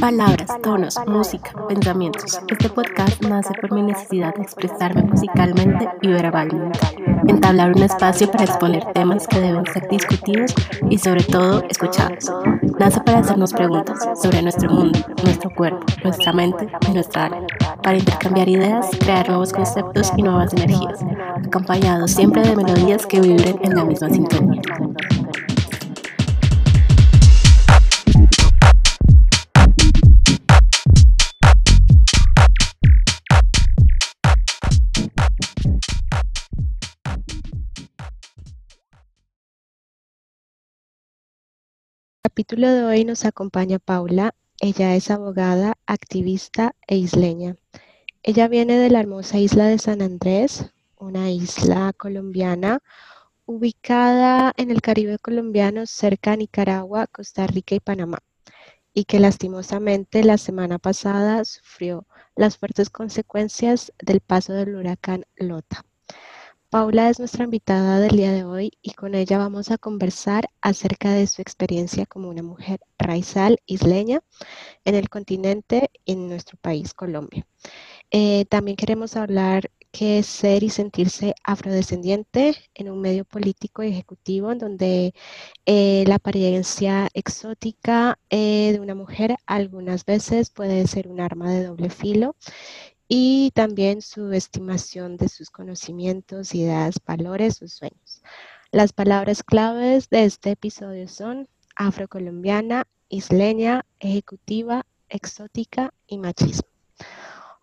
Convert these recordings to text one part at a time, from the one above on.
Palabras, tonos, música, pensamientos. Este podcast nace por mi necesidad de expresarme musicalmente y verbalmente. Entablar un espacio para exponer temas que deben ser discutidos y sobre todo escuchados. Nace para hacernos preguntas sobre nuestro mundo, nuestro cuerpo, nuestra mente y nuestra alma. Para intercambiar ideas, crear nuevos conceptos y nuevas energías, acompañados siempre de melodías que vibren en la misma sintonía. Capítulo de hoy nos acompaña Paula. Ella es abogada, activista e isleña. Ella viene de la hermosa isla de San Andrés, una isla colombiana ubicada en el Caribe colombiano cerca a Nicaragua, Costa Rica y Panamá, y que lastimosamente la semana pasada sufrió las fuertes consecuencias del paso del huracán Lota. Paula es nuestra invitada del día de hoy y con ella vamos a conversar acerca de su experiencia como una mujer raizal isleña en el continente en nuestro país, Colombia. Eh, también queremos hablar qué es ser y sentirse afrodescendiente en un medio político y ejecutivo en donde eh, la apariencia exótica eh, de una mujer algunas veces puede ser un arma de doble filo y también su estimación de sus conocimientos, ideas, valores o sueños. Las palabras claves de este episodio son afrocolombiana, isleña, ejecutiva, exótica y machismo.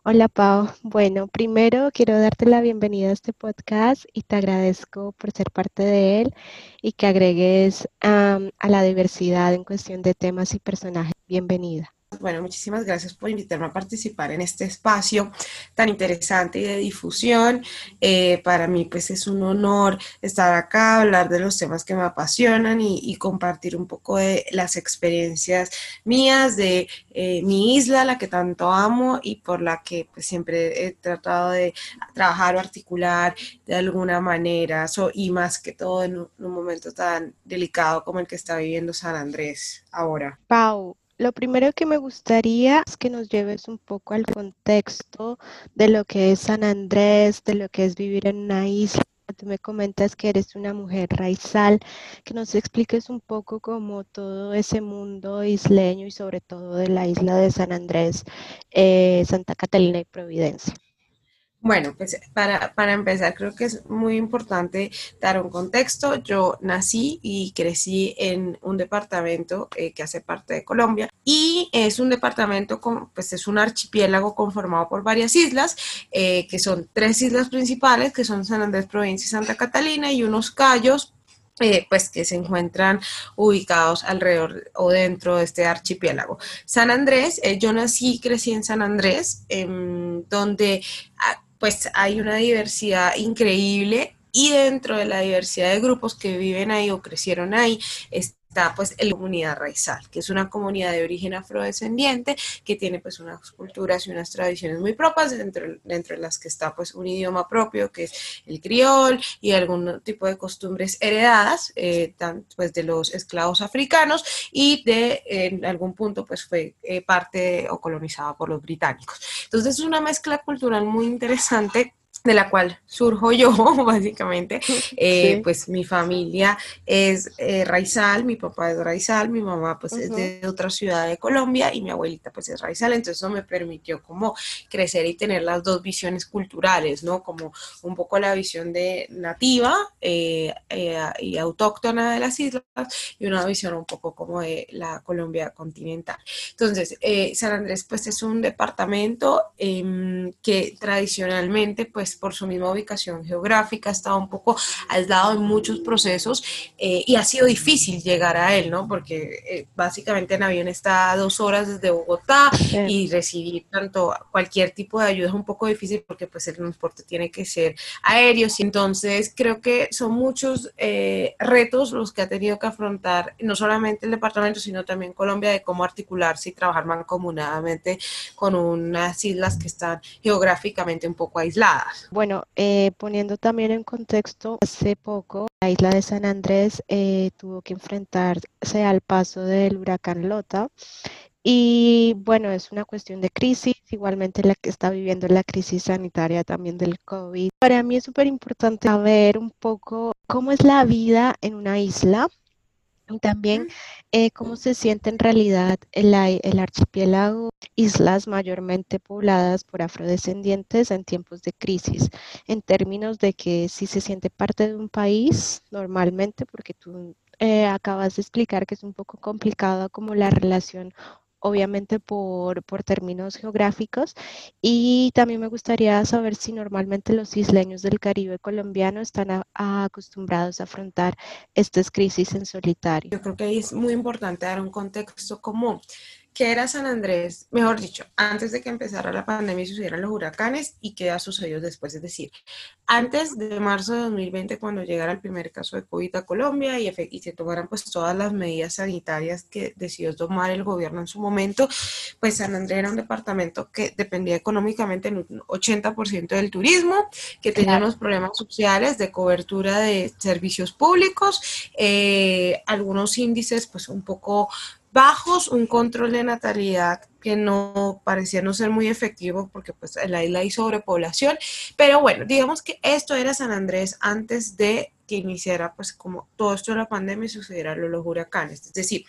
Hola Pau, bueno, primero quiero darte la bienvenida a este podcast y te agradezco por ser parte de él y que agregues a la diversidad en cuestión de temas y personajes. Bienvenida. Bueno, muchísimas gracias por invitarme a participar en este espacio tan interesante y de difusión. Eh, para mí, pues es un honor estar acá, hablar de los temas que me apasionan y, compartir un poco de las experiencias mías, de eh, mi isla, la que tanto amo y por la que pues, siempre he tratado de trabajar o articular de alguna manera, y más que todo en un, un momento tan delicado como el que está viviendo San Andrés ahora. Pau, lo primero que me gustaría es que nos lleves un poco al contexto de lo que es San Andrés, de lo que es vivir en una isla. Tú me comentas que eres una mujer raizal, que nos expliques un poco cómo todo ese mundo isleño y sobre todo de la isla de San Andrés, eh, Santa Catalina y Providencia. Bueno, pues para, para, empezar, creo que es muy importante dar un contexto. Yo nací y crecí en un departamento eh, que hace parte de Colombia y es un departamento, con, pues es un archipiélago conformado por varias islas, eh, que son tres islas principales, que son San Andrés, Provincia y Santa Catalina, y unos cayos eh, pues que se encuentran ubicados alrededor o dentro de este archipiélago. San Andrés, yo nací y crecí en San Andrés, em, donde ah, pues hay una diversidad increíble y dentro de la diversidad de grupos que viven ahí o crecieron ahí, está pues la comunidad raizal, que es una comunidad de origen afrodescendiente que tiene pues unas culturas y unas tradiciones muy propias, dentro, dentro de las que está pues un idioma propio que es el criol y algún tipo de costumbres heredadas eh, pues de los esclavos africanos y de en algún punto pues fue eh, parte o colonizada por los británicos. Entonces es una mezcla cultural muy interesante de la cual surjo yo, básicamente, eh, pues mi familia es eh, raizal, mi papá es raizal, mi mamá pues es de otra ciudad de Colombia y mi abuelita pues es raizal, entonces eso me permitió como crecer y tener las dos visiones culturales, ¿no? Como un poco la visión de nativa eh, y autóctona de las islas y una visión un poco como de la Colombia continental. Entonces, San Andrés pues es un departamento em, que tradicionalmente pues pues, por su misma ubicación geográfica, ha estado un poco aislado en muchos procesos eh, y ha sido difícil llegar a él, ¿no? Porque eh, básicamente en avión está a dos horas desde Bogotá y recibir tanto cualquier tipo de ayuda es un poco difícil porque pues el transporte tiene que ser aéreo. Entonces creo que son muchos eh, retos los que ha tenido que afrontar no solamente el departamento, sino también Colombia de cómo articularse y trabajar mancomunadamente con unas islas que están geográficamente un poco aisladas. Bueno, eh, poniendo también en contexto, hace poco la isla de San Andrés eh, tuvo que enfrentarse al paso del huracán Lota Y bueno, es una cuestión de crisis, igualmente la que está viviendo la crisis sanitaria también del COVID. Para mí es súper importante saber un poco cómo es la vida en una isla también eh, cómo se siente en realidad el, el, archipiélago, islas mayormente pobladas por afrodescendientes en tiempos de crisis, en términos de que si se siente parte de un país normalmente, porque tú eh, acabas de explicar que es un poco complicada como la relación obviamente por, por, términos geográficos. Y también me gustaría saber si normalmente los isleños del Caribe colombiano están acostumbrados a afrontar estas crisis en solitario. Yo creo que es muy importante dar un contexto común qué era San Andrés, mejor dicho, antes de que empezara la pandemia y sucedieran los huracanes y qué ha sucedido después. Es decir, antes de marzo de 2020, cuando llegara el primer caso de COVID a Colombia y, y se tomaran pues todas las medidas sanitarias que decidió tomar el gobierno en su momento, pues San Andrés era un departamento que dependía económicamente en un 80% del turismo, que tenía unos problemas sociales de cobertura de servicios públicos, eh, algunos índices pues un poco bajos, un control de natalidad que no parecía no ser muy efectivo porque pues en la isla hay sobrepoblación, pero bueno, digamos que esto era San Andrés antes de que iniciara pues como todo esto de la pandemia y sucedieran los, huracanes, es decir,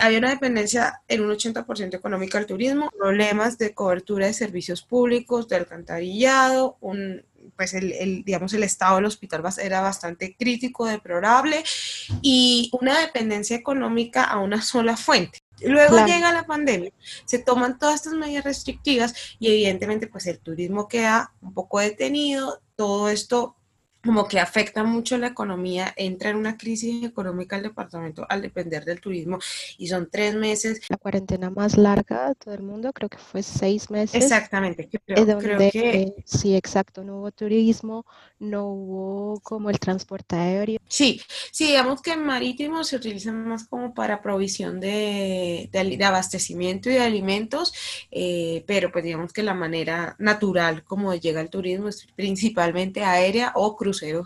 había una dependencia en un 80% económica del turismo, problemas de cobertura de servicios públicos, de alcantarillado, un, pues el, digamos, el estado del hospital era bastante crítico, deplorable y una dependencia económica a una sola fuente. Luego llega la pandemia, se toman todas estas medidas restrictivas y evidentemente pues el turismo queda un poco detenido, todo esto como que afecta mucho la economía, entra en una crisis económica el departamento al depender del turismo y son tres meses. La cuarentena más larga de todo el mundo, creo que fue seis meses. Exactamente, creo, creo que... sí, exacto, no hubo turismo, no hubo como el transporte aéreo. Sí, sí, digamos que marítimo se utiliza más como para provisión de, de, abastecimiento y de alimentos, eh, pero pues digamos que la manera natural como llega el turismo es principalmente aérea o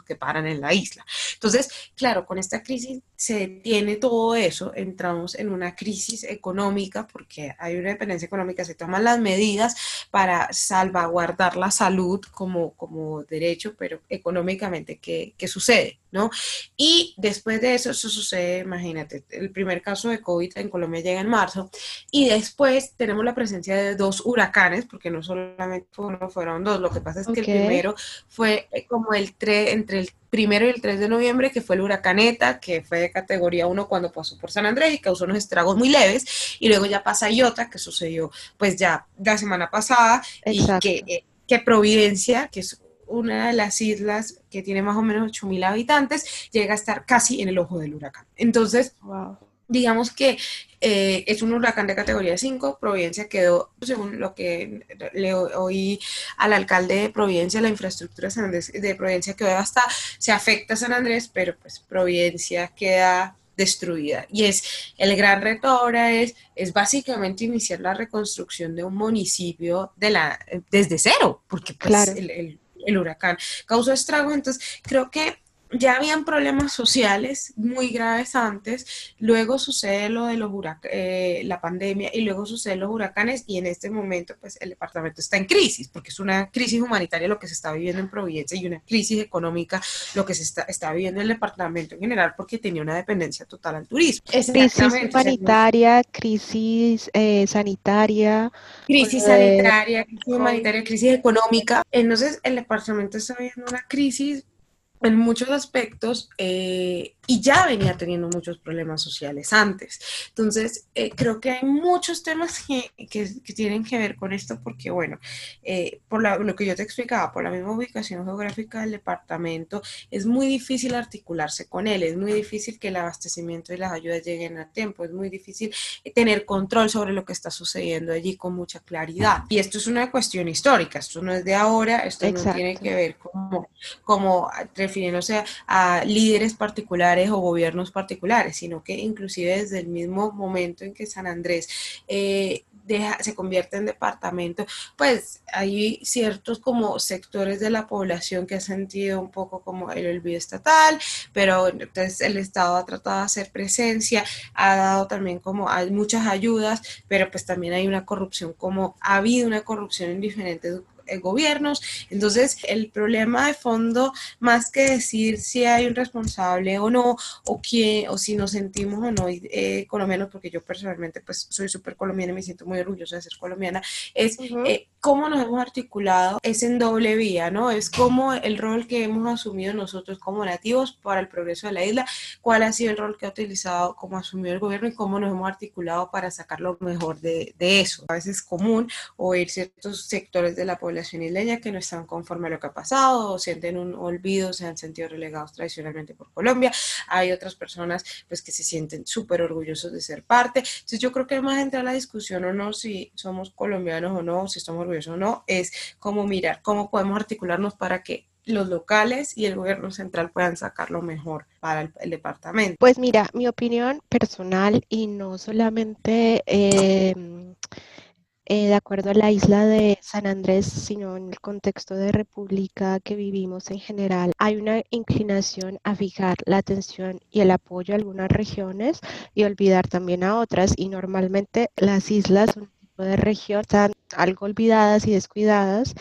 que paran en la isla. Entonces, claro, con esta crisis se detiene todo eso, entramos en una crisis económica porque hay una dependencia económica, se toman las medidas para salvaguardar la salud como, como derecho, pero económicamente, ¿qué, qué sucede? ¿no? Y después de eso, eso sucede, imagínate, el primer caso de COVID en Colombia llega en marzo y después tenemos la presencia de dos huracanes, porque no solamente fueron dos, lo que pasa es que el primero fue eh, como el 3, entre el primero y el 3 de noviembre, que fue el huracaneta, que fue de categoría 1 cuando pasó por San Andrés y causó unos estragos muy leves, y luego ya pasa Iota, que sucedió pues ya la semana pasada, y que, eh, que Providencia, que es una de las islas que tiene más o menos 8.000 habitantes, llega a estar casi en el ojo del huracán. Entonces, digamos que eh, es un huracán de categoría 5. Providencia quedó, según lo que le oí al alcalde de Providencia, la infraestructura de Providencia quedó hasta, se afecta a San Andrés, pero pues Providencia queda destruida. Y es el gran reto ahora es, es básicamente iniciar la reconstrucción de un municipio de la, desde cero, porque pues el el huracán causó estragos. Entonces, creo que ya habían problemas sociales muy graves antes, luego sucede lo de los eh, la pandemia y luego suceden los huracanes y en este momento pues el departamento está en crisis porque es una crisis humanitaria lo que se está viviendo en Providencia y una crisis económica lo que se está, está viviendo en el departamento en general porque tenía una dependencia total al turismo. Crisis humanitaria, crisis eh, sanitaria. Crisis sanitaria, crisis humanitaria, crisis económica. Entonces el departamento está viviendo una crisis en muchos aspectos eh, y ya venía teniendo muchos problemas sociales antes. Entonces, eh, creo que hay muchos temas que, que, tienen que ver con esto porque, bueno, eh, por lo que yo te explicaba, por la misma ubicación geográfica del departamento, es muy difícil articularse con él, es muy difícil que el abastecimiento y las ayudas lleguen a tiempo, es muy difícil tener control sobre lo que está sucediendo allí con mucha claridad. Y esto es una cuestión histórica, esto no es de ahora, esto no tiene que ver como, como refiriéndose a líderes particulares o gobiernos particulares, sino que inclusive desde el mismo momento en que San Andrés eh, se convierte en departamento, pues hay ciertos como sectores de la población que han sentido un poco como el olvido estatal, pero entonces el Estado ha tratado de hacer presencia, ha dado también como hay muchas ayudas, pero pues también hay una corrupción como ha habido una corrupción en diferentes gobiernos. Entonces, el problema de fondo, más que decir si hay un responsable o no, o quién, o si nos sentimos o no eh, colombianos, porque yo personalmente pues soy súper colombiana y me siento muy orgullosa de ser colombiana, es eh, cómo nos hemos articulado, es en doble vía, ¿no? Es como el rol que hemos asumido nosotros como nativos para el progreso de la isla, cuál ha sido el rol que ha utilizado como asumido el gobierno y cómo nos hemos articulado para sacar lo mejor de, de eso. A veces es común oír ciertos sectores de la población que no están conforme a lo que ha pasado o sienten un olvido, se han sentido relegados tradicionalmente por Colombia. Hay otras personas pues que se sienten súper orgullosos de ser parte. Entonces yo creo que más entrar a la discusión o no si somos colombianos o no, si estamos orgullosos o no, es como mirar cómo podemos articularnos para que los locales y el gobierno central puedan sacar lo mejor para el, departamento. Pues mira, mi opinión personal y no solamente eh, eh, de acuerdo a la isla de San Andrés, sino en el contexto de república que vivimos en general, hay una inclinación a fijar la atención y el apoyo a algunas regiones y olvidar también a otras. Y normalmente las islas son un tipo de región están algo olvidadas y descuidadas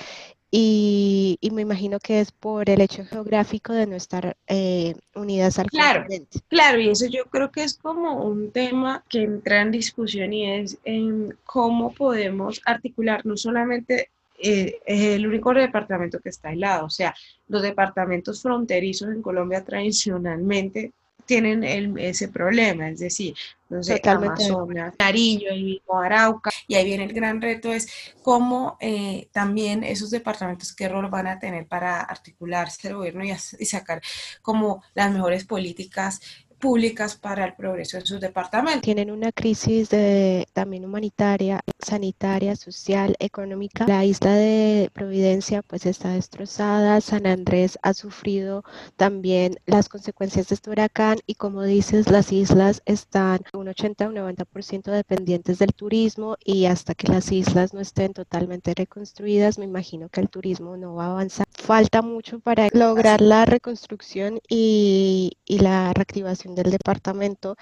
y, me imagino que es por el hecho geográfico de no estar eh, unidas al claro, Claro, y eso yo creo que es como un tema que entra en discusión y es en cómo podemos articular no solamente eh, es el único departamento que está aislado. O sea, los departamentos fronterizos en Colombia tradicionalmente tienen ese problema, es decir, no sé, Amazonas, Nariño, el mismo Arauca, y ahí viene el gran reto, es cómo eh, también esos departamentos, qué rol van a tener para articularse el gobierno y, y sacar como las mejores políticas públicas para el progreso de sus departamentos. Tienen una crisis de, también humanitaria, sanitaria, social, económica. La isla de Providencia pues está destrozada, San Andrés ha sufrido también las consecuencias de este huracán y como dices, las islas están un 80 un 90% dependientes del turismo y hasta que las islas no estén totalmente reconstruidas, me imagino que el turismo no va a avanzar. Falta mucho para lograr la reconstrucción y, y la reactivación del departamento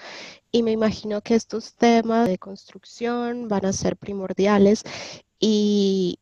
y me imagino que estos temas de construcción van a ser primordiales y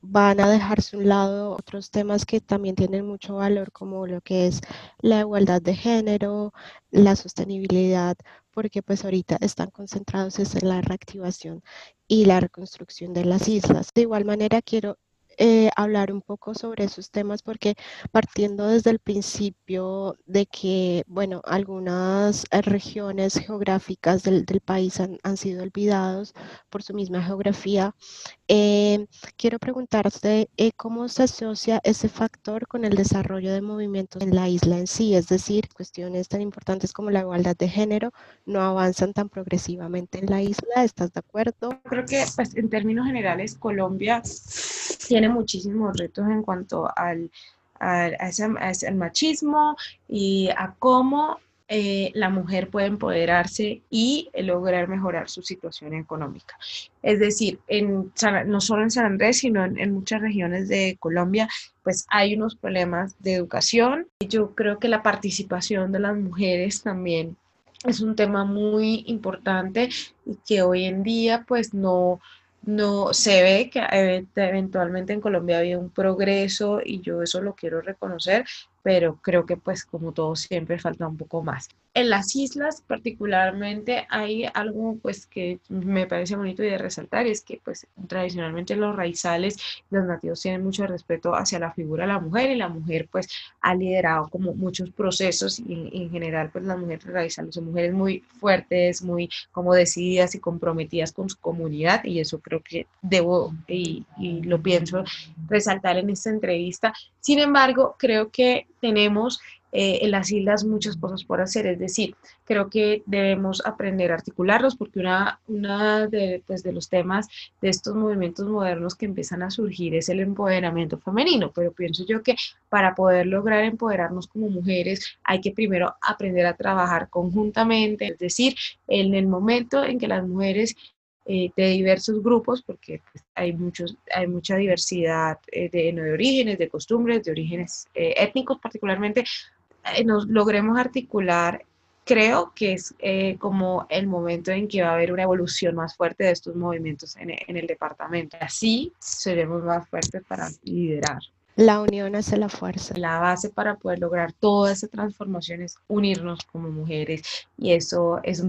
van a dejarse un lado otros temas que también tienen mucho valor como lo que es la igualdad de género, la sostenibilidad, porque pues ahorita están concentrados en la reactivación y la reconstrucción de las islas. De igual manera quiero eh, hablar un poco sobre esos temas porque partiendo desde el principio de que, bueno, algunas eh, regiones geográficas del, país han, sido olvidados por su misma geografía, eh, quiero preguntarte cómo se asocia ese factor con el desarrollo de movimientos en la isla en sí, es decir, cuestiones tan importantes como la igualdad de género no avanzan tan progresivamente en la isla, ¿estás de acuerdo? Creo que pues, en términos generales Colombia tiene muchísimos retos en cuanto al, ese, machismo y a cómo eh, la mujer puede empoderarse y lograr mejorar su situación económica. Es decir, en, no solo en San Andrés, sino en, en, muchas regiones de Colombia, pues hay unos problemas de educación. Yo creo que la participación de las mujeres también es un tema muy importante y que hoy en día pues no, no se ve que eventualmente en Colombia había un progreso y yo eso lo quiero reconocer, pero creo que pues como todo siempre falta un poco más. En las islas particularmente hay algo pues que me parece bonito y de resaltar es que pues tradicionalmente los raizales, los nativos tienen mucho respeto hacia la figura de la mujer y la mujer pues ha liderado como muchos procesos y en, general pues las mujeres raizales son mujeres muy fuertes, muy como decididas y comprometidas con su comunidad y eso creo que debo y, y lo pienso resaltar en esta entrevista. Sin embargo, creo que tenemos eh, en las islas muchas cosas por hacer, es decir, creo que debemos aprender a articularlos porque una, una de, pues, de los temas de estos movimientos modernos que empiezan a surgir es el empoderamiento femenino, pero pienso yo que para poder lograr empoderarnos como mujeres hay que primero aprender a trabajar conjuntamente, es decir, en el momento en que las mujeres eh, de diversos grupos, porque pues, hay, muchos, hay mucha diversidad de, de, orígenes, de costumbres, de orígenes étnicos particularmente, nos logremos articular creo que es como el momento en que va a haber una evolución más fuerte de estos movimientos en, en el departamento. Así seremos más fuertes para liderar. La unión hace la fuerza. La base para poder lograr toda esa transformación es unirnos como mujeres y eso es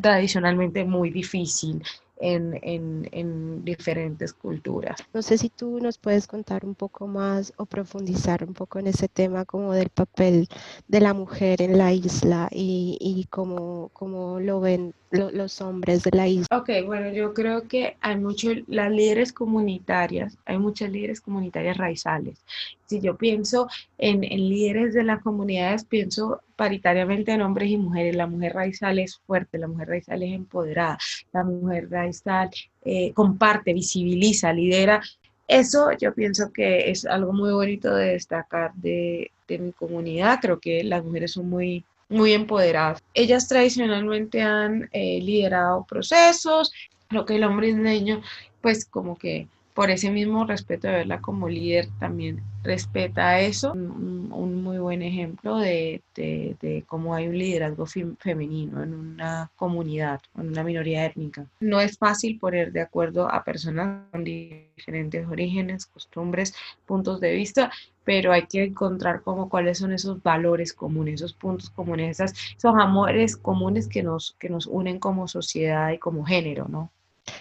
tradicionalmente muy difícil en, en, en, diferentes culturas. No sé si tú nos puedes contar un poco más o profundizar un poco en ese tema como del papel de la mujer en la isla y, y cómo, cómo lo ven los hombres de la isla. Ok, bueno, yo creo que hay muchos, las líderes comunitarias, hay muchas líderes comunitarias raizales. Si yo pienso en, en líderes de las comunidades, pienso paritariamente en hombres y mujeres. La mujer raizal es fuerte, la mujer raizal es empoderada, la mujer raizal eh, comparte, visibiliza, lidera. Eso yo pienso que es algo muy bonito de destacar de, de mi comunidad. Creo que las mujeres son muy muy empoderadas. Ellas tradicionalmente han eh, liderado procesos, lo que el hombre isleño, pues como que por ese mismo respeto de verla como líder, también respeta eso. Un, muy buen ejemplo de, de, cómo hay un liderazgo femenino en una comunidad, en una minoría étnica. No es fácil poner de acuerdo a personas con diferentes orígenes, costumbres, puntos de vista, pero hay que encontrar como cuáles son esos valores comunes, esos puntos comunes, esos amores comunes que nos, que nos unen como sociedad y como género, ¿no?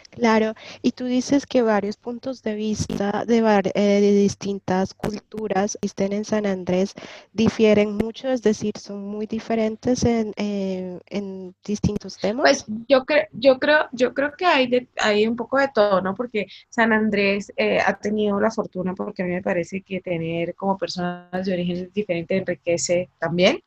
Claro, y tú dices que varios puntos de vista de, eh, de, distintas culturas existen en San Andrés difieren mucho, es decir, son muy diferentes en, eh, en distintos temas. Pues yo creo, yo creo, yo creo que hay, hay un poco de todo, ¿no? Porque San Andrés eh, ha tenido la fortuna, porque a mí me parece que tener como personas de orígenes diferentes enriquece también.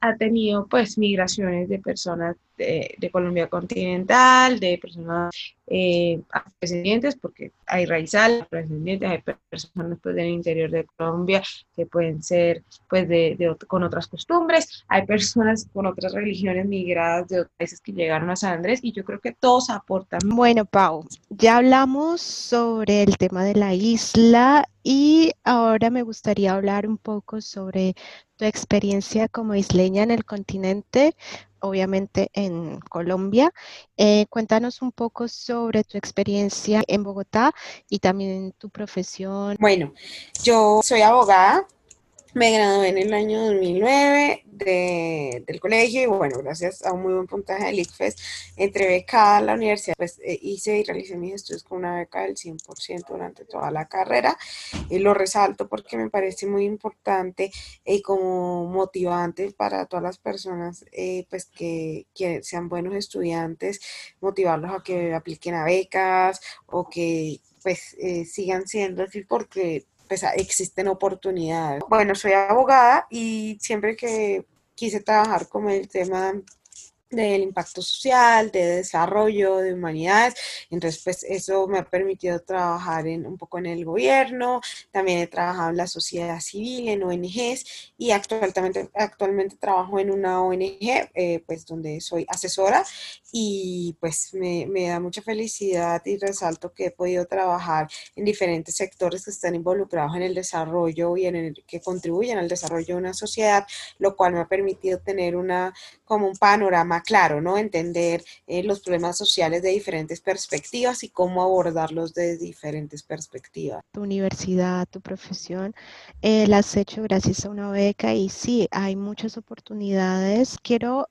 ha tenido pues migraciones de personas de, Colombia continental, de personas eh, afrodescendientes, porque hay raizal, afrodescendientes, hay personas pues, del interior de Colombia que pueden ser pues, de, con otras costumbres, hay personas con otras religiones migradas de otros países que llegaron a San Andrés y yo creo que todos aportan. Bueno, Pau, ya hablamos sobre el tema de la isla y ahora me gustaría hablar un poco sobre tu experiencia como isleña en el continente obviamente en Colombia. Eh, cuéntanos un poco sobre tu experiencia en Bogotá y también tu profesión. Bueno, yo soy abogada, me gradué en el año 2009 de, del colegio y bueno, gracias a un muy buen puntaje del ICFES, entré becada a la universidad, pues eh, hice y realicé mis estudios con una beca del 100% durante toda la carrera. Lo resalto porque me parece muy importante y como motivante para todas las personas eh, pues que, sean buenos estudiantes, motivarlos a que apliquen a becas o que pues eh, sigan siendo así porque pues, existen oportunidades. Bueno, soy abogada y siempre que quise trabajar con el tema del impacto social, de desarrollo, de humanidades. Entonces, pues eso me ha permitido trabajar en, un poco en el gobierno, también he trabajado en la sociedad civil, en ONGs y actualmente, actualmente trabajo en una ONG, eh, pues donde soy asesora y pues me, me, da mucha felicidad y resalto que he podido trabajar en diferentes sectores que están involucrados en el desarrollo y en el que contribuyen al desarrollo de una sociedad, lo cual me ha permitido tener una como un panorama claro, ¿no? Entender eh, los problemas sociales de diferentes perspectivas y cómo abordarlos de diferentes perspectivas. Tu universidad, tu profesión, eh, la has hecho gracias a una beca y sí, hay muchas oportunidades. Quiero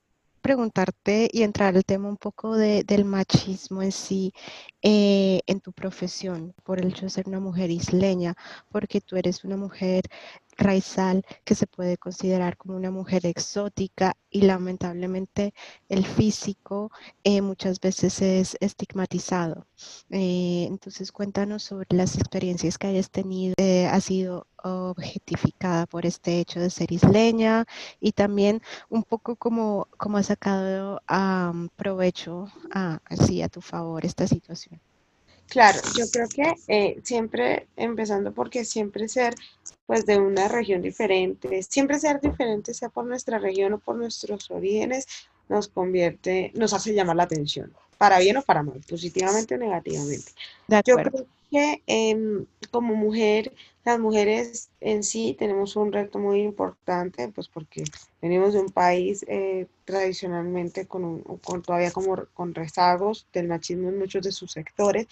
preguntarte y entrar al tema un poco del machismo en sí eh, en tu profesión, por el hecho de ser una mujer isleña, porque tú eres una mujer raizal que se puede considerar como una mujer exótica y lamentablemente el físico eh, muchas veces es estigmatizado. Eh, entonces cuéntanos sobre las experiencias que hayas tenido. Eh, ¿Has sido objetificada por este hecho de ser isleña? Y también un poco como, como has sacado provecho así a tu favor esta situación. Claro, yo creo que eh, siempre, empezando porque siempre ser pues de una región diferente, siempre ser diferente, sea por nuestra región o por nuestros orígenes, nos convierte, nos hace llamar la atención, para bien o para mal, positivamente o negativamente. Yo creo que em, como mujer, las mujeres en sí tenemos un reto muy importante, pues porque venimos de un país eh, tradicionalmente con, con, todavía como con rezagos del machismo en muchos de sus sectores.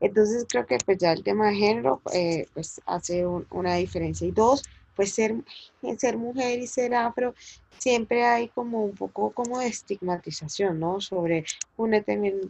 Entonces creo que pues ya el tema de género eh, pues hace una diferencia. Y dos, pues ser, ser mujer y ser afro siempre hay como un poco como de estigmatización, ¿no? Sobre un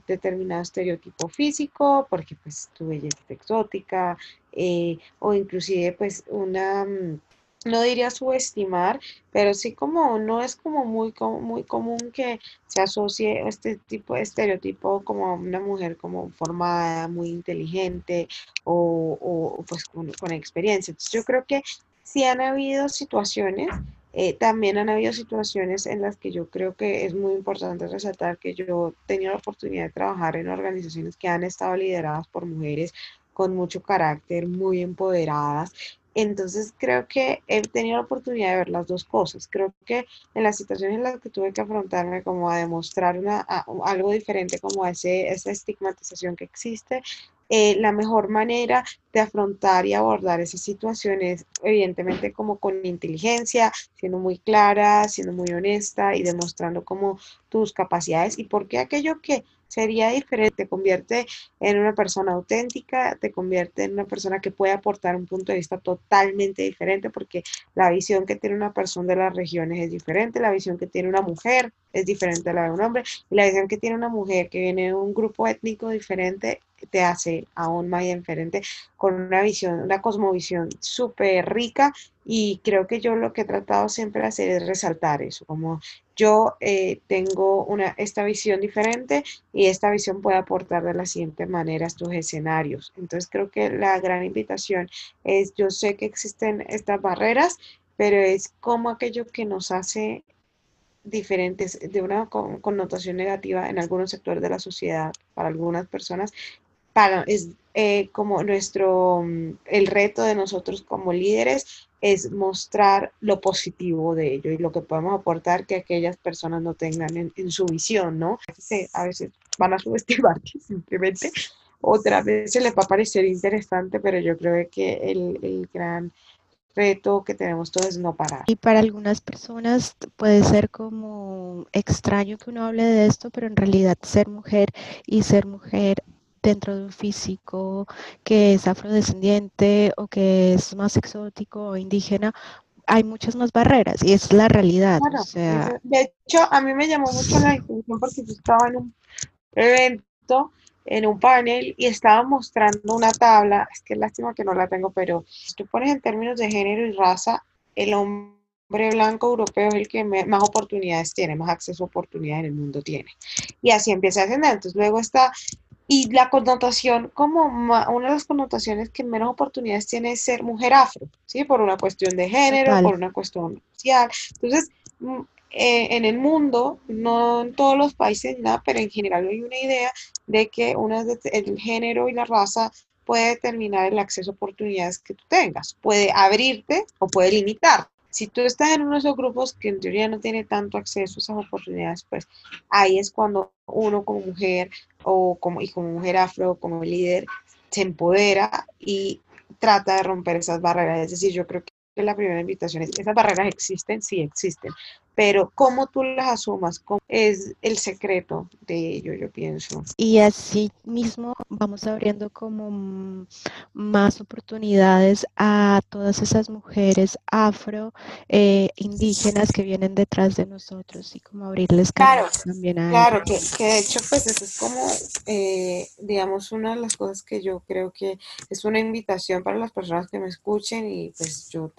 determinado estereotipo físico, porque pues tu belleza es exótica, eh, o inclusive pues una, mm, no diría subestimar, pero sí como no es como muy, muy común que se asocie este tipo de estereotipo como una mujer como formada, muy inteligente o, o pues con, experiencia. Entonces yo creo que sí han habido situaciones eh, también han habido situaciones en las que yo creo que es muy importante resaltar que yo he tenido la oportunidad de trabajar en organizaciones que han estado lideradas por mujeres con mucho carácter, muy empoderadas. Entonces creo que he tenido la oportunidad de ver las dos cosas. Creo que en las situaciones en las que tuve que afrontarme como a demostrar una, algo diferente, como ese, esa estigmatización que existe, eh, la mejor manera de afrontar y abordar esas situaciones, evidentemente como con inteligencia, siendo muy clara, siendo muy honesta y demostrando como tus capacidades y por qué aquello que sería diferente, te convierte en una persona auténtica, te convierte en una persona que puede aportar un punto de vista totalmente diferente, porque la visión que tiene una persona de las regiones es diferente, la visión que tiene una mujer es diferente a la de un hombre, y la visión que tiene una mujer que viene de un grupo étnico diferente te hace aún más diferente, con una visión, una cosmovisión súper rica y creo que yo lo que he tratado siempre de hacer es resaltar eso, como yo eh, tengo una, esta visión diferente y esta visión puede aportar de la siguiente manera a estos escenarios. Entonces creo que la gran invitación es, yo sé que existen estas barreras, pero es como aquello que nos hace diferentes, de una connotación negativa en algunos sectores de la sociedad, para algunas personas, para, es eh, como nuestro, mm, el reto de nosotros como líderes es mostrar lo positivo de ello y lo que podemos aportar que aquellas personas no tengan en, su visión, ¿no? A veces, van a subestimarte simplemente, otra vez se les va a parecer interesante, pero yo creo que el, el gran reto que tenemos todos es no parar. Y para algunas personas puede ser como extraño que uno hable de esto, pero en realidad ser mujer y ser mujer dentro de un físico que es afrodescendiente o que es más exótico o indígena, hay muchas más barreras y es la realidad. de hecho, a mí me llamó mucho la atención porque yo estaba en un evento, en un panel y estaba mostrando una tabla, es que es lástima que no la tengo, pero si tú pones en términos de género y raza, el hombre blanco europeo es el que más oportunidades tiene, más acceso a oportunidades en el mundo tiene. Y así empieza a ascender. Entonces luego está y la connotación, como una de las connotaciones que menos oportunidades tiene es ser mujer afro, ¿sí? Por una cuestión de género, por una cuestión social. Entonces, mm, eh, en el mundo, no en todos los países, nada, pero en general hay una idea de que una el género y la raza puede determinar el acceso a oportunidades que tú tengas. Puede abrirte o puede limitar. Si tú estás en uno de esos grupos que en teoría no tiene tanto acceso a esas oportunidades, pues ahí es cuando uno como mujer o como, y como mujer afro, como líder, se empodera y trata de romper esas barreras. Es decir, yo creo que la primera invitación es, esas barreras existen, sí existen, pero cómo tú las asumas es el secreto de ello, yo pienso. Y así mismo vamos abriendo como más oportunidades a todas esas mujeres afro, eh, indígenas que vienen detrás de nosotros y como abrirles claro, también a Claro, que, que, de hecho pues eso es como, eh, digamos, una de las cosas que yo creo que es una invitación para las personas que me escuchen y pues yo,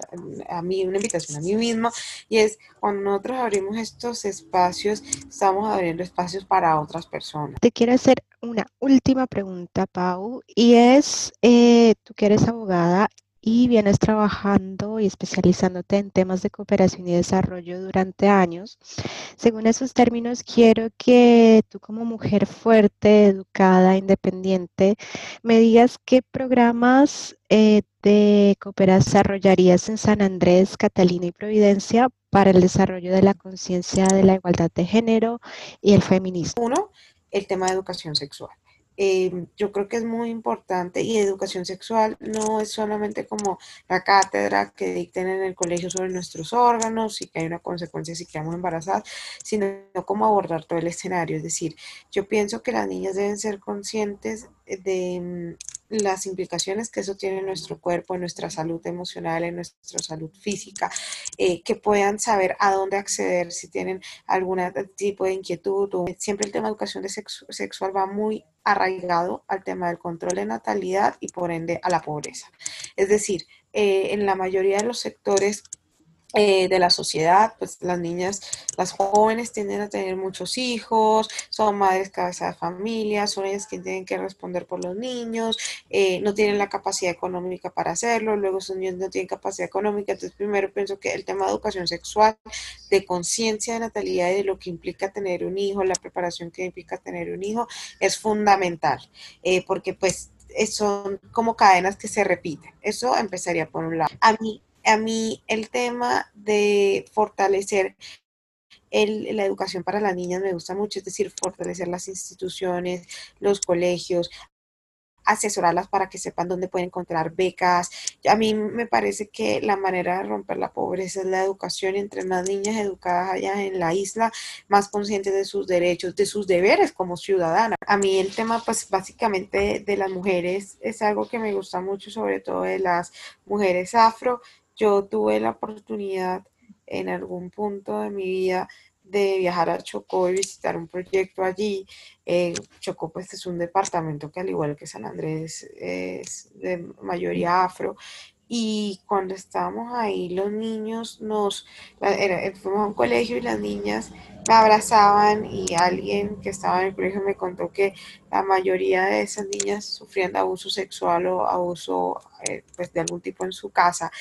a mí, una invitación a mí mismo, y es cuando nosotros abrimos estos espacios, estamos abriendo espacios para otras personas. Te quiero hacer una última pregunta, Pau, y es, eh, tú que eres abogada, y vienes trabajando y especializándote en temas de cooperación y desarrollo durante años. Según esos términos, quiero que tú como mujer fuerte, educada, independiente, me digas qué programas eh, de cooperación desarrollarías en San Andrés, Catalina y Providencia para el desarrollo de la conciencia de la igualdad de género y el feminismo. Uno, el tema de educación sexual. Em, yo creo que es muy importante y educación sexual no es solamente como la cátedra que dicten en el colegio sobre nuestros órganos y que hay una consecuencia si quedamos embarazadas, sino como abordar todo el escenario. Es decir, yo pienso que las niñas deben ser conscientes de las implicaciones que eso tiene en nuestro cuerpo, en nuestra salud emocional, en nuestra salud física, eh, que puedan saber a dónde acceder si tienen algún tipo de inquietud. siempre el tema de educación de sexual va muy arraigado al tema del control de natalidad y por ende a la pobreza. Es decir, eh, en la mayoría de los sectores eh, de la sociedad, pues las niñas, las jóvenes tienden a tener muchos hijos, son madres cabeza de familia, son ellas quienes tienen que responder por los niños, eh, no tienen la capacidad económica para hacerlo, luego esos niños no tienen capacidad económica, entonces primero pienso que el tema de educación sexual, de conciencia de natalidad y de lo que implica tener un hijo, la preparación que implica tener un hijo, es fundamental, eh, porque pues son como cadenas que se repiten. Eso empezaría por un lado. A mí a mí el tema de fortalecer la educación para las niñas me gusta mucho, es decir, fortalecer las instituciones, los colegios, asesorarlas para que sepan dónde pueden encontrar becas. A mí me parece que la manera de romper la pobreza es la educación entre más niñas educadas allá en la isla, más conscientes de sus derechos, de sus deberes como ciudadana. A mí el tema, pues básicamente de las mujeres es algo que me gusta mucho, sobre todo de las mujeres afro yo tuve la oportunidad en algún punto de mi vida de viajar a Chocó y visitar un proyecto allí. Eh, Chocó pues es un departamento que al igual que San Andrés es de mayoría afro y cuando estábamos ahí los niños nos, era, fuimos a un colegio y las niñas me abrazaban y alguien que estaba en el colegio me contó que la mayoría de esas niñas sufrían abuso sexual o abuso eh, pues de algún tipo en su casa.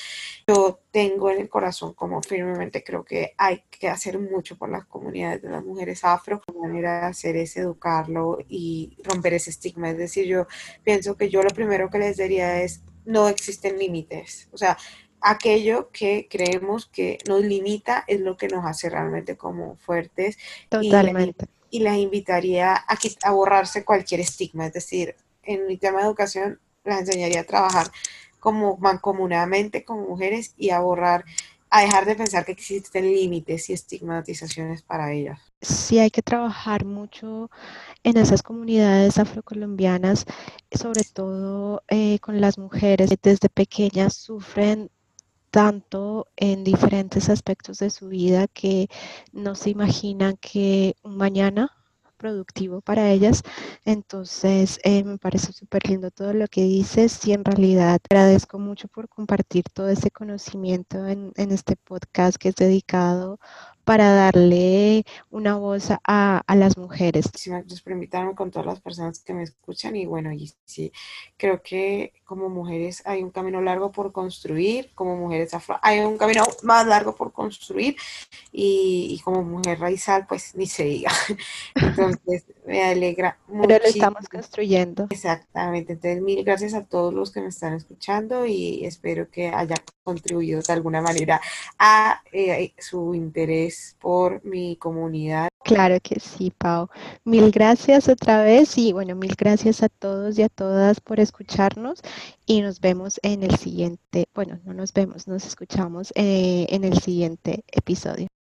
Yo tengo en el corazón como firmemente creo que hay que hacer mucho por las comunidades de las mujeres afro. La manera de hacer es educarlo y romper ese estigma. Es decir, yo pienso que yo lo primero que les diría es no existen límites. O sea, aquello que creemos que nos limita es lo que nos hace realmente como fuertes. Totalmente. Y, les invitaría a, a borrarse cualquier estigma. Es decir, en mi tema de educación les enseñaría a trabajar como mancomunadamente como mujeres y a borrar, a dejar de pensar que existen límites y estigmatizaciones para ellas. Sí, hay que trabajar mucho en esas comunidades afrocolombianas, sobre todo eh, con las mujeres que desde pequeñas sufren tanto en diferentes aspectos de su vida que no se imaginan que un mañana productivo para ellas. Entonces, eh, me parece súper lindo todo lo que dices y en realidad agradezco mucho por compartir todo ese conocimiento en, en este podcast que es dedicado para darle una voz a, a las mujeres. Muchísimas por invitarme con todas las personas que me escuchan y bueno, y sí, creo que como mujeres hay un camino largo por construir, como mujeres afro hay un camino más largo por construir y, y como mujer raizal pues ni se diga. Entonces me alegra mucho. Pero lo estamos construyendo. Exactamente, entonces mil gracias a todos los que me están escuchando y espero que haya contribuido de alguna manera a eh, su interés por mi comunidad. Claro que sí, Pau. Mil gracias otra vez y bueno, mil gracias a todos y a todas por escucharnos y nos vemos en el siguiente, bueno, no nos vemos, nos escuchamos eh, en el siguiente episodio.